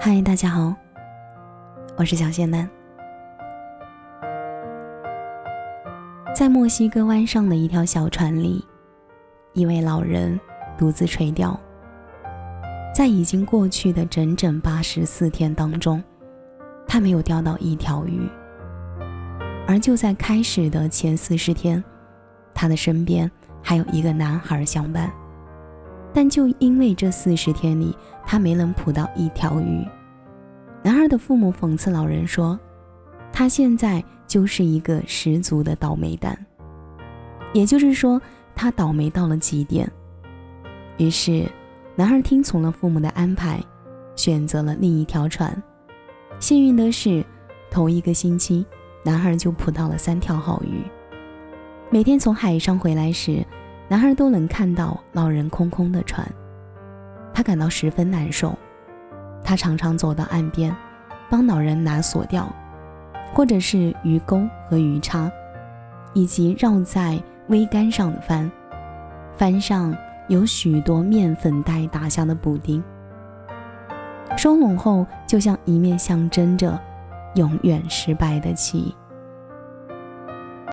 嗨，大家好，我是小仙丹。在墨西哥湾上的一条小船里，一位老人独自垂钓。在已经过去的整整八十四天当中，他没有钓到一条鱼。而就在开始的前四十天，他的身边还有一个男孩相伴。但就因为这四十天里，他没能捕到一条鱼，男孩的父母讽刺老人说：“他现在就是一个十足的倒霉蛋。”也就是说，他倒霉到了极点。于是，男孩听从了父母的安排，选择了另一条船。幸运的是，头一个星期，男孩就捕到了三条好鱼。每天从海上回来时，男孩都能看到老人空空的船，他感到十分难受。他常常走到岸边，帮老人拿锁钓，或者是鱼钩和鱼叉，以及绕在桅杆上的帆。帆上有许多面粉袋打下的补丁。收拢后，就像一面象征着永远失败的旗。